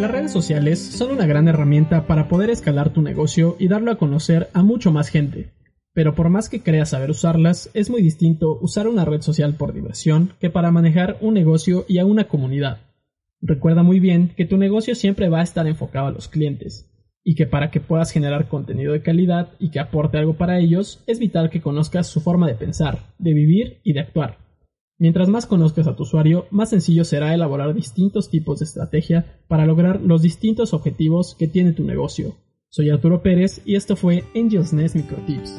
Las redes sociales son una gran herramienta para poder escalar tu negocio y darlo a conocer a mucho más gente. Pero por más que creas saber usarlas, es muy distinto usar una red social por diversión que para manejar un negocio y a una comunidad. Recuerda muy bien que tu negocio siempre va a estar enfocado a los clientes, y que para que puedas generar contenido de calidad y que aporte algo para ellos, es vital que conozcas su forma de pensar, de vivir y de actuar. Mientras más conozcas a tu usuario, más sencillo será elaborar distintos tipos de estrategia para lograr los distintos objetivos que tiene tu negocio. Soy Arturo Pérez y esto fue Angels Nest Microtips.